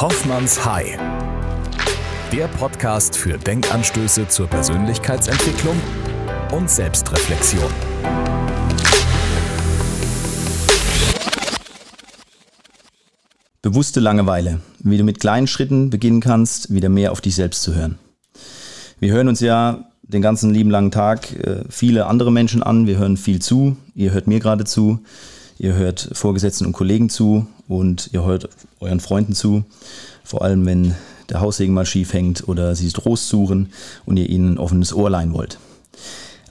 Hoffmanns High. Der Podcast für Denkanstöße zur Persönlichkeitsentwicklung und Selbstreflexion. Bewusste Langeweile, wie du mit kleinen Schritten beginnen kannst, wieder mehr auf dich selbst zu hören. Wir hören uns ja den ganzen lieben langen Tag äh, viele andere Menschen an, wir hören viel zu, ihr hört mir gerade zu, ihr hört Vorgesetzten und Kollegen zu und ihr hört euren Freunden zu. Vor allem, wenn der Haussegen mal schief hängt oder sie Trost suchen und ihr ihnen ein offenes Ohr leihen wollt.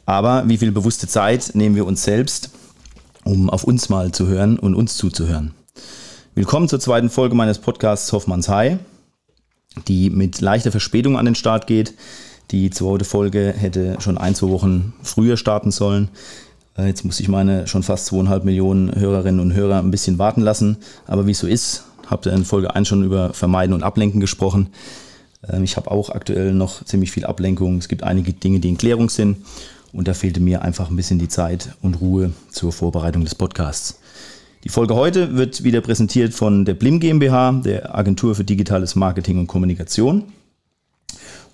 Aber wie viel bewusste Zeit nehmen wir uns selbst, um auf uns mal zu hören und uns zuzuhören? Willkommen zur zweiten Folge meines Podcasts Hoffmanns High, die mit leichter Verspätung an den Start geht. Die zweite Folge hätte schon ein, zwei Wochen früher starten sollen. Äh, jetzt muss ich meine schon fast zweieinhalb Millionen Hörerinnen und Hörer ein bisschen warten lassen. Aber wie es so ist, habt ihr in Folge 1 schon über Vermeiden und Ablenken gesprochen. Ähm, ich habe auch aktuell noch ziemlich viel Ablenkung. Es gibt einige Dinge, die in Klärung sind. Und da fehlte mir einfach ein bisschen die Zeit und Ruhe zur Vorbereitung des Podcasts. Die Folge heute wird wieder präsentiert von der Blim GmbH, der Agentur für digitales Marketing und Kommunikation.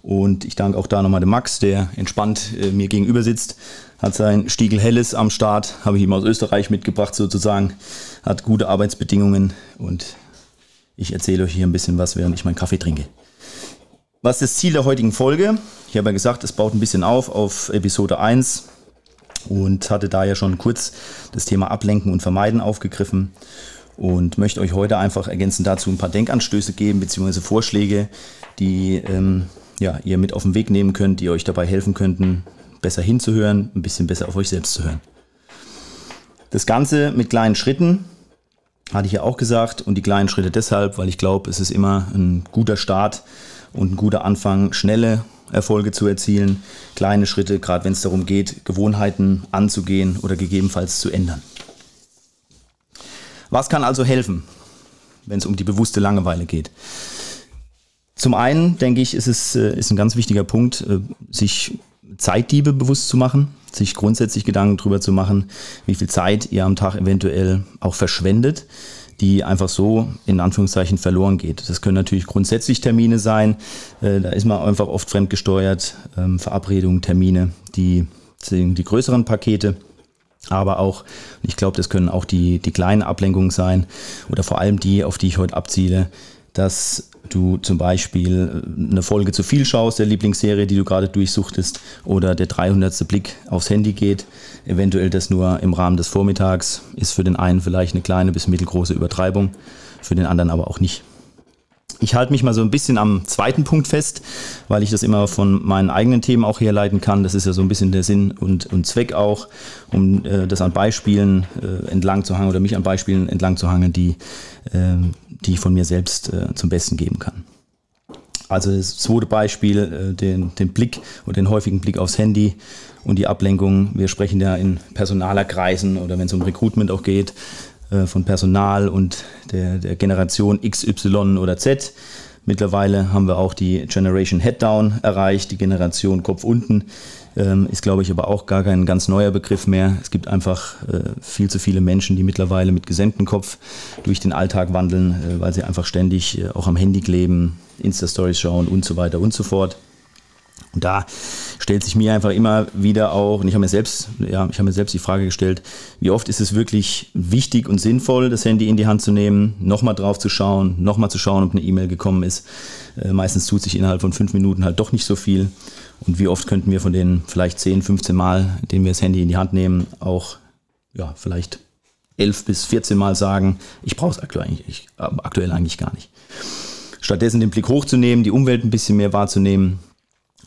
Und ich danke auch da nochmal dem Max, der entspannt äh, mir gegenüber sitzt, hat sein Stiegel Helles am Start, habe ich ihm aus Österreich mitgebracht sozusagen, hat gute Arbeitsbedingungen und ich erzähle euch hier ein bisschen was, während ich meinen Kaffee trinke. Was ist das Ziel der heutigen Folge? Ich habe ja gesagt, es baut ein bisschen auf auf Episode 1 und hatte da ja schon kurz das Thema Ablenken und Vermeiden aufgegriffen und möchte euch heute einfach ergänzend dazu ein paar Denkanstöße geben, beziehungsweise Vorschläge, die ähm, ja, ihr mit auf den Weg nehmen könnt, die euch dabei helfen könnten, besser hinzuhören, ein bisschen besser auf euch selbst zu hören. Das Ganze mit kleinen Schritten, hatte ich ja auch gesagt, und die kleinen Schritte deshalb, weil ich glaube, es ist immer ein guter Start und ein guter Anfang, schnelle Erfolge zu erzielen, kleine Schritte, gerade wenn es darum geht, Gewohnheiten anzugehen oder gegebenenfalls zu ändern. Was kann also helfen, wenn es um die bewusste Langeweile geht? Zum einen denke ich, ist es äh, ist ein ganz wichtiger Punkt, äh, sich Zeitdiebe bewusst zu machen, sich grundsätzlich Gedanken darüber zu machen, wie viel Zeit ihr am Tag eventuell auch verschwendet, die einfach so in Anführungszeichen verloren geht. Das können natürlich grundsätzlich Termine sein, äh, da ist man einfach oft fremdgesteuert, ähm, Verabredungen, Termine, die die größeren Pakete. Aber auch, ich glaube, das können auch die, die kleinen Ablenkungen sein oder vor allem die, auf die ich heute abziele, dass du zum Beispiel äh, eine Folge zu viel schaust, der Lieblingsserie, die du gerade durchsuchtest, oder der 300. Blick aufs Handy geht, eventuell das nur im Rahmen des Vormittags, ist für den einen vielleicht eine kleine bis mittelgroße Übertreibung, für den anderen aber auch nicht. Ich halte mich mal so ein bisschen am zweiten Punkt fest, weil ich das immer von meinen eigenen Themen auch herleiten kann. Das ist ja so ein bisschen der Sinn und, und Zweck auch, um äh, das an Beispielen äh, entlang zu hangen oder mich an Beispielen entlang zu hangen, die, äh, die ich von mir selbst äh, zum Besten geben kann. Also das zweite Beispiel, äh, den, den Blick oder den häufigen Blick aufs Handy und die Ablenkung. Wir sprechen ja in Personalerkreisen oder wenn es um Recruitment auch geht, von Personal und der, der Generation X, Y oder Z. Mittlerweile haben wir auch die Generation Head Down erreicht, die Generation Kopf unten. Ähm, ist, glaube ich, aber auch gar kein ganz neuer Begriff mehr. Es gibt einfach äh, viel zu viele Menschen, die mittlerweile mit gesenktem Kopf durch den Alltag wandeln, äh, weil sie einfach ständig äh, auch am Handy kleben, Insta-Stories schauen und so weiter und so fort. Und da stellt sich mir einfach immer wieder auch, und ich habe mir selbst, ja, ich habe mir selbst die Frage gestellt, wie oft ist es wirklich wichtig und sinnvoll, das Handy in die Hand zu nehmen, nochmal drauf zu schauen, nochmal zu schauen, ob eine E-Mail gekommen ist. Äh, meistens tut sich innerhalb von fünf Minuten halt doch nicht so viel. Und wie oft könnten wir von den vielleicht 10, 15 Mal, denen wir das Handy in die Hand nehmen, auch ja, vielleicht 11 bis 14 Mal sagen, ich brauche es aktuell, eigentlich, aktuell eigentlich gar nicht. Stattdessen den Blick hochzunehmen, die Umwelt ein bisschen mehr wahrzunehmen,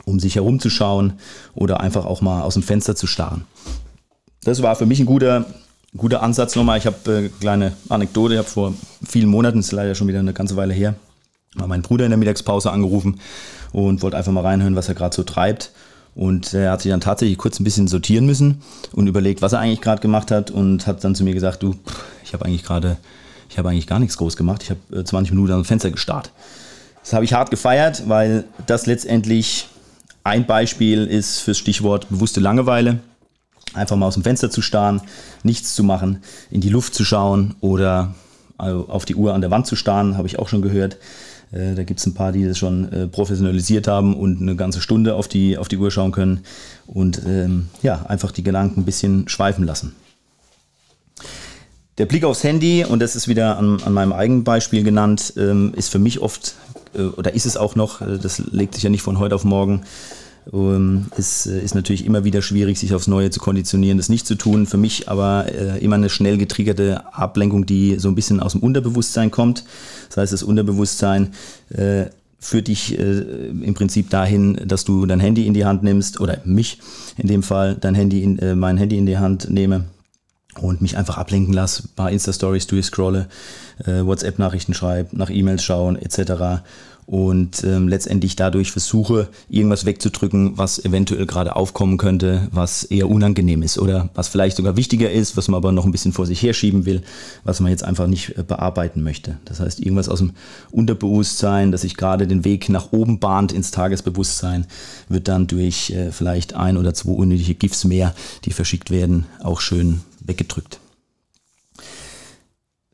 um sich herumzuschauen oder einfach auch mal aus dem Fenster zu starren. Das war für mich ein guter, guter Ansatz nochmal. Ich habe eine äh, kleine Anekdote, ich habe vor vielen Monaten, ist leider schon wieder eine ganze Weile her, mal meinen Bruder in der Mittagspause angerufen und wollte einfach mal reinhören, was er gerade so treibt. Und er hat sich dann tatsächlich kurz ein bisschen sortieren müssen und überlegt, was er eigentlich gerade gemacht hat und hat dann zu mir gesagt, du, ich habe eigentlich gerade, ich habe eigentlich gar nichts groß gemacht. Ich habe 20 äh, Minuten am Fenster gestarrt. Das habe ich hart gefeiert, weil das letztendlich ein Beispiel ist fürs Stichwort bewusste Langeweile. Einfach mal aus dem Fenster zu starren, nichts zu machen, in die Luft zu schauen oder auf die Uhr an der Wand zu starren, habe ich auch schon gehört. Äh, da gibt es ein paar, die das schon äh, professionalisiert haben und eine ganze Stunde auf die, auf die Uhr schauen können und ähm, ja, einfach die Gedanken ein bisschen schweifen lassen. Der Blick aufs Handy, und das ist wieder an, an meinem eigenen Beispiel genannt, ähm, ist für mich oft, oder ist es auch noch, äh, das legt sich ja nicht von heute auf morgen, ähm, es äh, ist natürlich immer wieder schwierig, sich aufs Neue zu konditionieren, das nicht zu tun. Für mich aber äh, immer eine schnell getriggerte Ablenkung, die so ein bisschen aus dem Unterbewusstsein kommt. Das heißt, das Unterbewusstsein äh, führt dich äh, im Prinzip dahin, dass du dein Handy in die Hand nimmst, oder mich in dem Fall, dein Handy in, äh, mein Handy in die Hand nehme und mich einfach ablenken lasse, ein paar Insta-Stories durchscrolle, äh, WhatsApp-Nachrichten schreibe, nach E-Mails schauen etc. Und ähm, letztendlich dadurch versuche, irgendwas wegzudrücken, was eventuell gerade aufkommen könnte, was eher unangenehm ist oder was vielleicht sogar wichtiger ist, was man aber noch ein bisschen vor sich herschieben will, was man jetzt einfach nicht äh, bearbeiten möchte. Das heißt, irgendwas aus dem Unterbewusstsein, das sich gerade den Weg nach oben bahnt ins Tagesbewusstsein, wird dann durch äh, vielleicht ein oder zwei unnötige GIFs mehr, die verschickt werden, auch schön weggedrückt.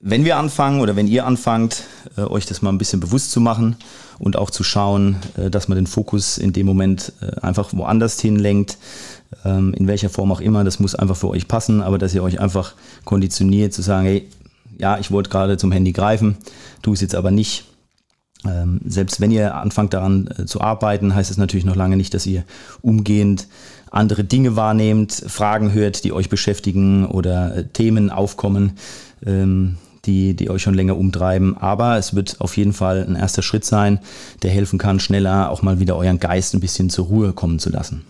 Wenn wir anfangen oder wenn ihr anfangt, äh, euch das mal ein bisschen bewusst zu machen und auch zu schauen, äh, dass man den Fokus in dem Moment äh, einfach woanders hinlenkt, ähm, in welcher Form auch immer, das muss einfach für euch passen, aber dass ihr euch einfach konditioniert zu sagen, hey, ja, ich wollte gerade zum Handy greifen, tu es jetzt aber nicht. Ähm, selbst wenn ihr anfangt daran äh, zu arbeiten, heißt es natürlich noch lange nicht, dass ihr umgehend andere Dinge wahrnehmt, Fragen hört, die euch beschäftigen oder äh, Themen aufkommen, ähm, die, die euch schon länger umtreiben. Aber es wird auf jeden Fall ein erster Schritt sein, der helfen kann, schneller auch mal wieder euren Geist ein bisschen zur Ruhe kommen zu lassen.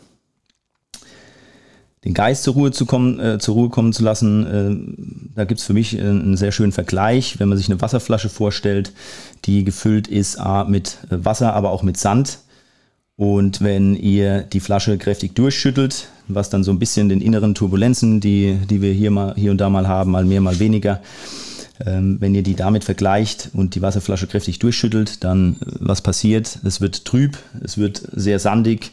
Den Geist zur Ruhe zu kommen, äh, zur Ruhe kommen zu lassen, äh, da gibt's für mich äh, einen sehr schönen Vergleich, wenn man sich eine Wasserflasche vorstellt, die gefüllt ist A, mit äh, Wasser, aber auch mit Sand. Und wenn ihr die Flasche kräftig durchschüttelt, was dann so ein bisschen den inneren Turbulenzen, die, die wir hier, mal, hier und da mal haben, mal mehr, mal weniger, ähm, wenn ihr die damit vergleicht und die Wasserflasche kräftig durchschüttelt, dann äh, was passiert? Es wird trüb, es wird sehr sandig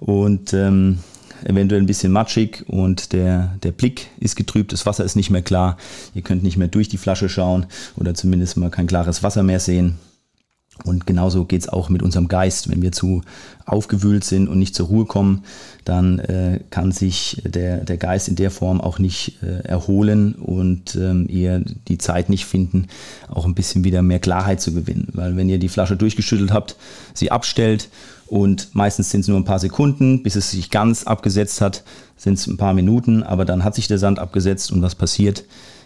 und ähm, eventuell ein bisschen matschig und der, der Blick ist getrübt, das Wasser ist nicht mehr klar, ihr könnt nicht mehr durch die Flasche schauen oder zumindest mal kein klares Wasser mehr sehen. Und genauso geht es auch mit unserem Geist. Wenn wir zu aufgewühlt sind und nicht zur Ruhe kommen, dann äh, kann sich der, der Geist in der Form auch nicht äh, erholen und ähm, ihr die Zeit nicht finden, auch ein bisschen wieder mehr Klarheit zu gewinnen. Weil wenn ihr die Flasche durchgeschüttelt habt, sie abstellt und meistens sind es nur ein paar Sekunden, bis es sich ganz abgesetzt hat, sind es ein paar Minuten, aber dann hat sich der Sand abgesetzt und was passiert?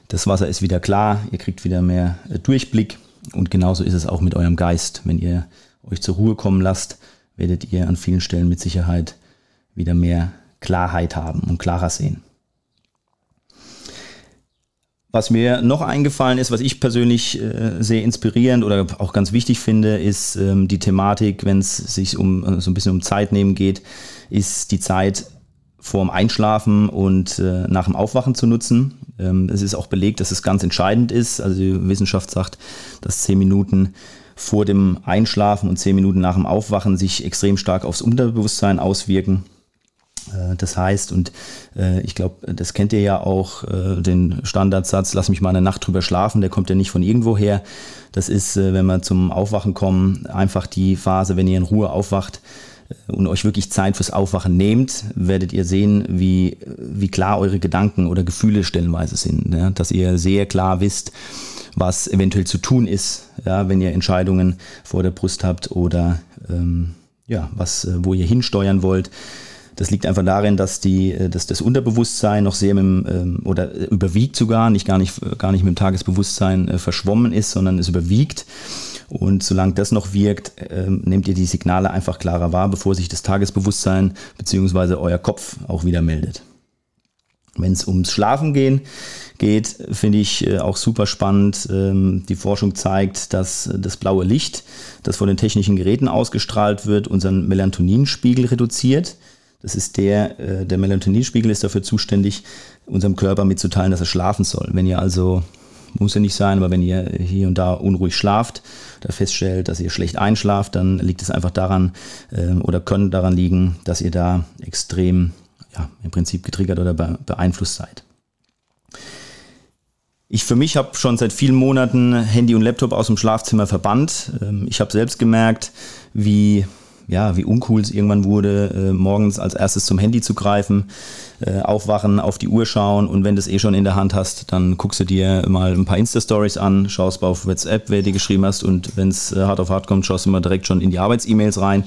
Das Wasser ist wieder klar, ihr kriegt wieder mehr äh, Durchblick und genauso ist es auch mit eurem Geist. Wenn ihr euch zur Ruhe kommen lasst, werdet ihr an vielen Stellen mit Sicherheit wieder mehr Klarheit haben und klarer sehen. Was mir noch eingefallen ist, was ich persönlich äh, sehr inspirierend oder auch ganz wichtig finde, ist ähm, die Thematik, wenn es sich um äh, so ein bisschen um Zeit nehmen geht, ist die Zeit vorm Einschlafen und äh, nach dem Aufwachen zu nutzen. Ähm, es ist auch belegt, dass es ganz entscheidend ist. Also die Wissenschaft sagt, dass zehn Minuten vor dem Einschlafen und zehn Minuten nach dem Aufwachen sich extrem stark aufs Unterbewusstsein auswirken. Äh, das heißt, und äh, ich glaube, das kennt ihr ja auch, äh, den Standardsatz, lass mich mal eine Nacht drüber schlafen, der kommt ja nicht von irgendwo her. Das ist, wenn wir zum Aufwachen kommen, einfach die Phase, wenn ihr in Ruhe aufwacht, und euch wirklich Zeit fürs Aufwachen nehmt, werdet ihr sehen, wie, wie klar eure Gedanken oder Gefühle stellenweise sind. Ja? Dass ihr sehr klar wisst, was eventuell zu tun ist, ja, wenn ihr Entscheidungen vor der Brust habt oder ähm, ja, was, äh, wo ihr hinsteuern wollt. Das liegt einfach darin, dass, die, äh, dass das Unterbewusstsein noch sehr mit dem, ähm, oder überwiegt sogar, nicht gar nicht, gar nicht mit dem Tagesbewusstsein äh, verschwommen ist, sondern es überwiegt. Und solange das noch wirkt, äh, nehmt ihr die Signale einfach klarer wahr, bevor sich das Tagesbewusstsein bzw. euer Kopf auch wieder meldet. Wenn es ums Schlafen gehen geht, finde ich äh, auch super spannend. Ähm, die Forschung zeigt, dass das blaue Licht, das von den technischen Geräten ausgestrahlt wird, unseren Melatoninspiegel reduziert. Das ist der, äh, der Melatoninspiegel ist dafür zuständig, unserem Körper mitzuteilen, dass er schlafen soll. Wenn ihr also muss ja nicht sein, aber wenn ihr hier und da unruhig schlaft oder feststellt, dass ihr schlecht einschlaft, dann liegt es einfach daran äh, oder können daran liegen, dass ihr da extrem ja, im Prinzip getriggert oder beeinflusst seid. Ich für mich habe schon seit vielen Monaten Handy und Laptop aus dem Schlafzimmer verbannt. Ähm, ich habe selbst gemerkt, wie ja, wie uncool es irgendwann wurde, äh, morgens als erstes zum Handy zu greifen, äh, aufwachen, auf die Uhr schauen und wenn du es eh schon in der Hand hast, dann guckst du dir mal ein paar Insta-Stories an, schaust mal auf WhatsApp, wer dir geschrieben hast und wenn es äh, hart auf hart kommt, schaust du mal direkt schon in die Arbeits-E-Mails rein.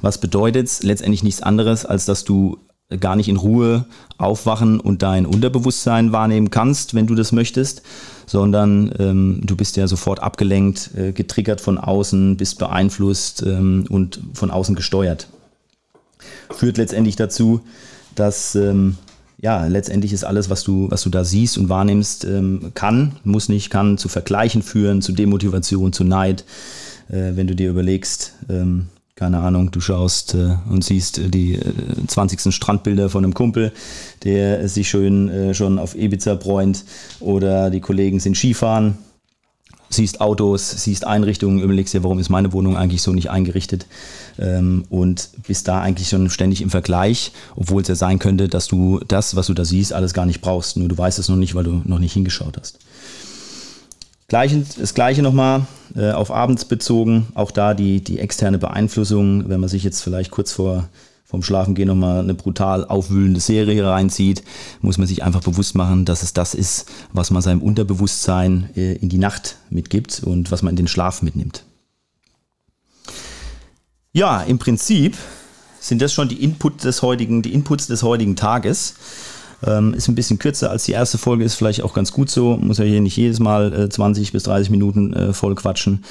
Was bedeutet es? Letztendlich nichts anderes, als dass du gar nicht in Ruhe aufwachen und dein Unterbewusstsein wahrnehmen kannst, wenn du das möchtest, sondern ähm, du bist ja sofort abgelenkt, äh, getriggert von außen, bist beeinflusst ähm, und von außen gesteuert. Führt letztendlich dazu, dass ähm, ja, letztendlich ist alles, was du, was du da siehst und wahrnimmst, ähm, kann, muss nicht, kann zu Vergleichen führen, zu Demotivation, zu Neid. Äh, wenn du dir überlegst, ähm, keine Ahnung, du schaust äh, und siehst äh, die äh, 20. Strandbilder von einem Kumpel, der sich schön äh, schon auf Ibiza bräunt oder die Kollegen sind Skifahren, siehst Autos, siehst Einrichtungen, überlegst dir, warum ist meine Wohnung eigentlich so nicht eingerichtet ähm, und bist da eigentlich schon ständig im Vergleich, obwohl es ja sein könnte, dass du das, was du da siehst, alles gar nicht brauchst, nur du weißt es noch nicht, weil du noch nicht hingeschaut hast. Das gleiche nochmal äh, auf abends bezogen, auch da die, die externe Beeinflussung, wenn man sich jetzt vielleicht kurz vor vom Schlafengehen nochmal eine brutal aufwühlende Serie reinzieht, muss man sich einfach bewusst machen, dass es das ist, was man seinem Unterbewusstsein äh, in die Nacht mitgibt und was man in den Schlaf mitnimmt. Ja, im Prinzip sind das schon die, Input des heutigen, die Inputs des heutigen Tages. Ähm, ist ein bisschen kürzer als die erste Folge, ist vielleicht auch ganz gut so. Muss ja hier nicht jedes Mal äh, 20 bis 30 Minuten äh, voll quatschen.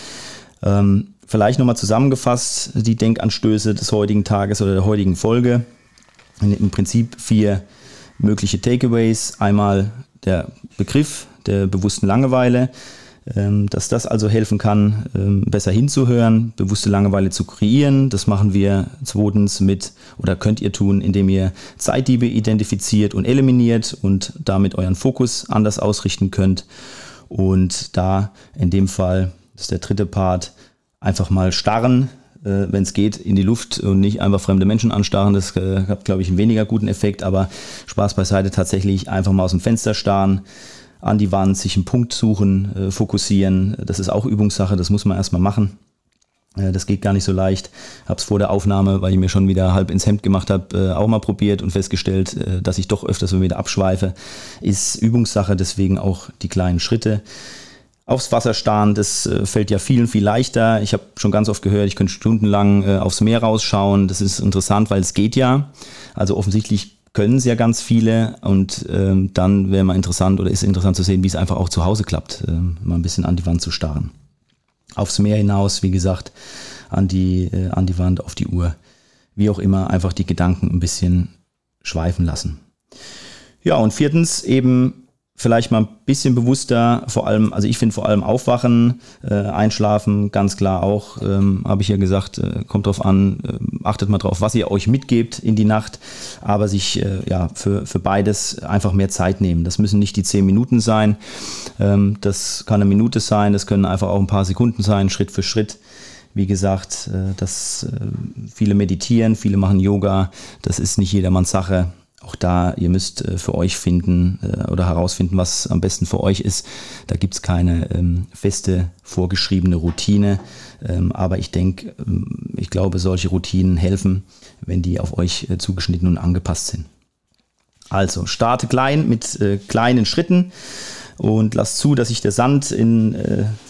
Ähm, vielleicht nochmal zusammengefasst die Denkanstöße des heutigen Tages oder der heutigen Folge. Im Prinzip vier mögliche Takeaways. Einmal der Begriff der bewussten Langeweile, dass das also helfen kann, ähm, besser hinzuhören, bewusste Langeweile zu kreieren. Das machen wir zweitens mit oder könnt ihr tun, indem ihr Zeitdiebe identifiziert und eliminiert und damit euren Fokus anders ausrichten könnt. Und da in dem Fall, das ist der dritte Part, einfach mal starren, äh, wenn es geht, in die Luft und nicht einfach fremde Menschen anstarren. Das äh, hat, glaube ich, einen weniger guten Effekt, aber Spaß beiseite tatsächlich einfach mal aus dem Fenster starren an die Wand, sich einen Punkt suchen, äh, fokussieren. Das ist auch Übungssache, das muss man erstmal machen. Äh, das geht gar nicht so leicht. Habe es vor der Aufnahme, weil ich mir schon wieder halb ins Hemd gemacht habe, äh, auch mal probiert und festgestellt, dass ich doch öfters so wieder abschweife. Ist Übungssache, deswegen auch die kleinen Schritte. Aufs Wasser starren, das fällt ja vielen viel leichter. Ich habe schon ganz oft gehört, ich könnte stundenlang aufs Meer rausschauen. Das ist interessant, weil es geht ja. Also offensichtlich können es ja ganz viele und ähm, dann wäre mal interessant oder ist interessant zu sehen, wie es einfach auch zu Hause klappt, ähm, mal ein bisschen an die Wand zu starren. Aufs Meer hinaus, wie gesagt, an die, äh, an die Wand, auf die Uhr. Wie auch immer, einfach die Gedanken ein bisschen schweifen lassen. Ja, und viertens eben vielleicht mal ein bisschen bewusster, vor allem, also ich finde vor allem Aufwachen, äh, Einschlafen, ganz klar auch, ähm, habe ich ja gesagt, äh, kommt drauf an, äh, achtet mal drauf, was ihr euch mitgebt in die Nacht, aber sich äh, ja für, für beides einfach mehr Zeit nehmen. Das müssen nicht die zehn Minuten sein, ähm, das kann eine Minute sein, das können einfach auch ein paar Sekunden sein, Schritt für Schritt. Wie gesagt, äh, dass äh, viele meditieren, viele machen Yoga, das ist nicht jedermanns Sache auch da, ihr müsst äh, für euch finden äh, oder herausfinden, was am besten für euch ist. Da gibt es keine ähm, feste vorgeschriebene Routine. Ähm, aber ich denke, ähm, ich glaube, solche Routinen helfen, wenn die auf euch äh, zugeschnitten und angepasst sind. Also starte klein mit kleinen Schritten und lass zu, dass sich der Sand in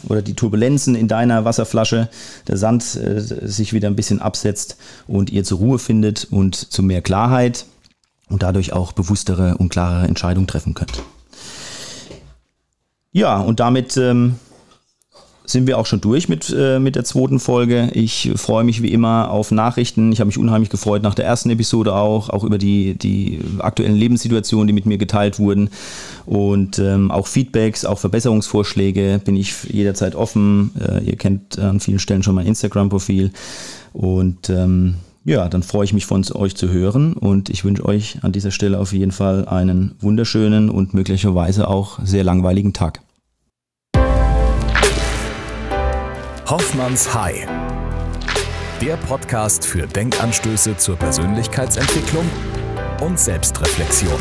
oder die Turbulenzen in deiner Wasserflasche, der Sand sich wieder ein bisschen absetzt und ihr zur Ruhe findet und zu mehr Klarheit und dadurch auch bewusstere und klarere Entscheidungen treffen könnt. Ja, und damit ähm, sind wir auch schon durch mit, äh, mit der zweiten Folge. Ich freue mich wie immer auf Nachrichten. Ich habe mich unheimlich gefreut nach der ersten Episode auch, auch über die, die aktuellen Lebenssituationen, die mit mir geteilt wurden. Und ähm, auch Feedbacks, auch Verbesserungsvorschläge bin ich jederzeit offen. Äh, ihr kennt an vielen Stellen schon mein Instagram-Profil. Und ähm, ja, dann freue ich mich von euch zu hören und ich wünsche euch an dieser Stelle auf jeden Fall einen wunderschönen und möglicherweise auch sehr langweiligen Tag. Hoffmanns High. Der Podcast für Denkanstöße zur Persönlichkeitsentwicklung und Selbstreflexion.